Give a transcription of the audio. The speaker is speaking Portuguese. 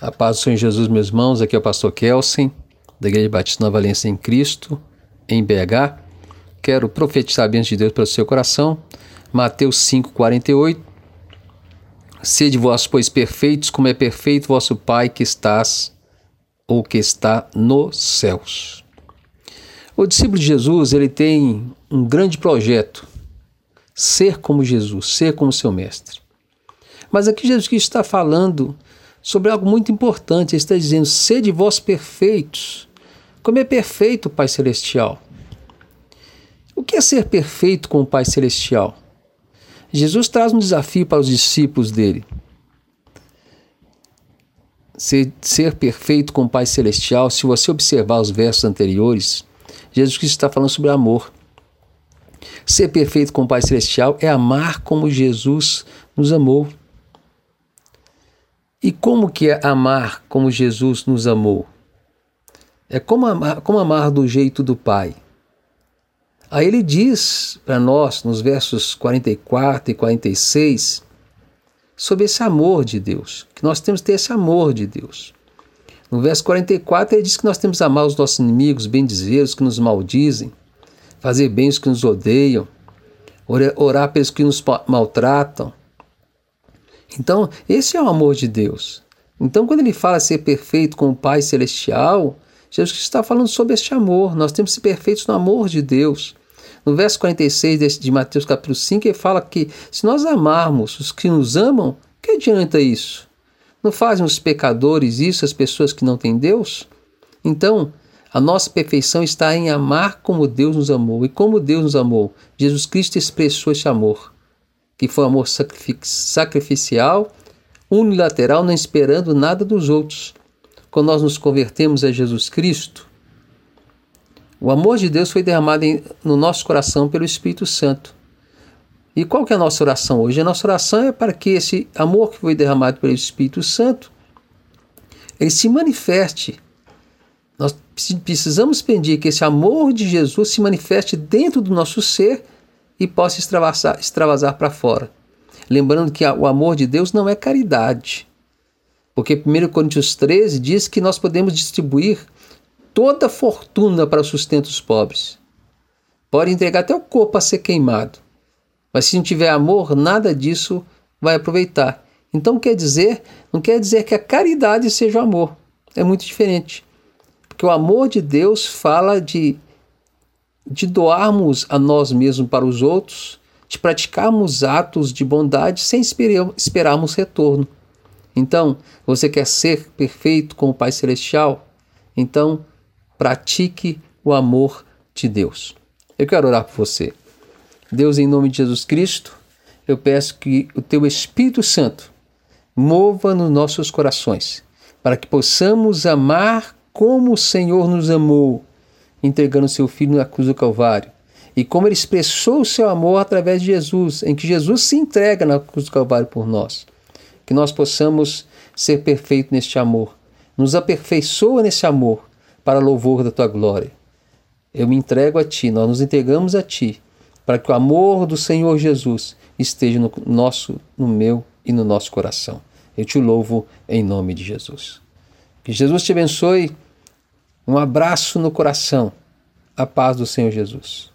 A paz do Senhor Jesus, meus irmãos, aqui é o pastor Kelsen, da Igreja Batista Nova Aliança em Cristo, em BH. Quero profetizar a bênção de Deus para o seu coração. Mateus 5,48 Sede vós, pois, perfeitos, como é perfeito vosso Pai que estás ou que está nos céus. O discípulo de Jesus, ele tem um grande projeto, ser como Jesus, ser como seu mestre. Mas aqui Jesus Cristo está falando sobre algo muito importante. Ele está dizendo: sede vós perfeitos, como é perfeito o Pai Celestial. O que é ser perfeito com o Pai Celestial? Jesus traz um desafio para os discípulos dele. Ser, ser perfeito com o Pai Celestial, se você observar os versos anteriores, Jesus Cristo está falando sobre amor. Ser perfeito com o Pai Celestial é amar como Jesus nos amou. E como que é amar como Jesus nos amou? É como amar, como amar do jeito do Pai. Aí ele diz para nós, nos versos 44 e 46, sobre esse amor de Deus, que nós temos que ter esse amor de Deus. No verso 44 ele diz que nós temos que amar os nossos inimigos, bem dizer os que nos maldizem, fazer bem os que nos odeiam, orar pelos que nos maltratam, então, esse é o amor de Deus. Então, quando ele fala ser perfeito com o Pai Celestial, Jesus está falando sobre este amor. Nós temos que ser perfeitos no amor de Deus. No verso 46 de Mateus capítulo 5, ele fala que se nós amarmos os que nos amam, que adianta isso? Não fazem os pecadores isso, as pessoas que não têm Deus? Então, a nossa perfeição está em amar como Deus nos amou. E como Deus nos amou? Jesus Cristo expressou esse amor que foi amor sacrificial, unilateral, não esperando nada dos outros. Quando nós nos convertemos a Jesus Cristo, o amor de Deus foi derramado em, no nosso coração pelo Espírito Santo. E qual que é a nossa oração hoje? A nossa oração é para que esse amor que foi derramado pelo Espírito Santo, ele se manifeste. Nós precisamos pedir que esse amor de Jesus se manifeste dentro do nosso ser e possa extravasar, extravasar para fora. Lembrando que o amor de Deus não é caridade. Porque 1 Coríntios 13 diz que nós podemos distribuir toda a fortuna para sustento dos pobres. Pode entregar até o corpo a ser queimado. Mas se não tiver amor, nada disso vai aproveitar. Então quer dizer, não quer dizer que a caridade seja o amor. É muito diferente. Porque o amor de Deus fala de de doarmos a nós mesmos para os outros, de praticarmos atos de bondade sem esperarmos retorno. Então, você quer ser perfeito com o Pai Celestial? Então, pratique o amor de Deus. Eu quero orar por você. Deus, em nome de Jesus Cristo, eu peço que o teu Espírito Santo mova nos nossos corações, para que possamos amar como o Senhor nos amou entregando seu filho na cruz do Calvário. E como ele expressou o seu amor através de Jesus, em que Jesus se entrega na cruz do Calvário por nós. Que nós possamos ser perfeitos neste amor. Nos aperfeiçoa nesse amor para louvor da tua glória. Eu me entrego a ti, nós nos entregamos a ti, para que o amor do Senhor Jesus esteja no nosso, no meu e no nosso coração. Eu te louvo em nome de Jesus. Que Jesus te abençoe um abraço no coração. A paz do Senhor Jesus.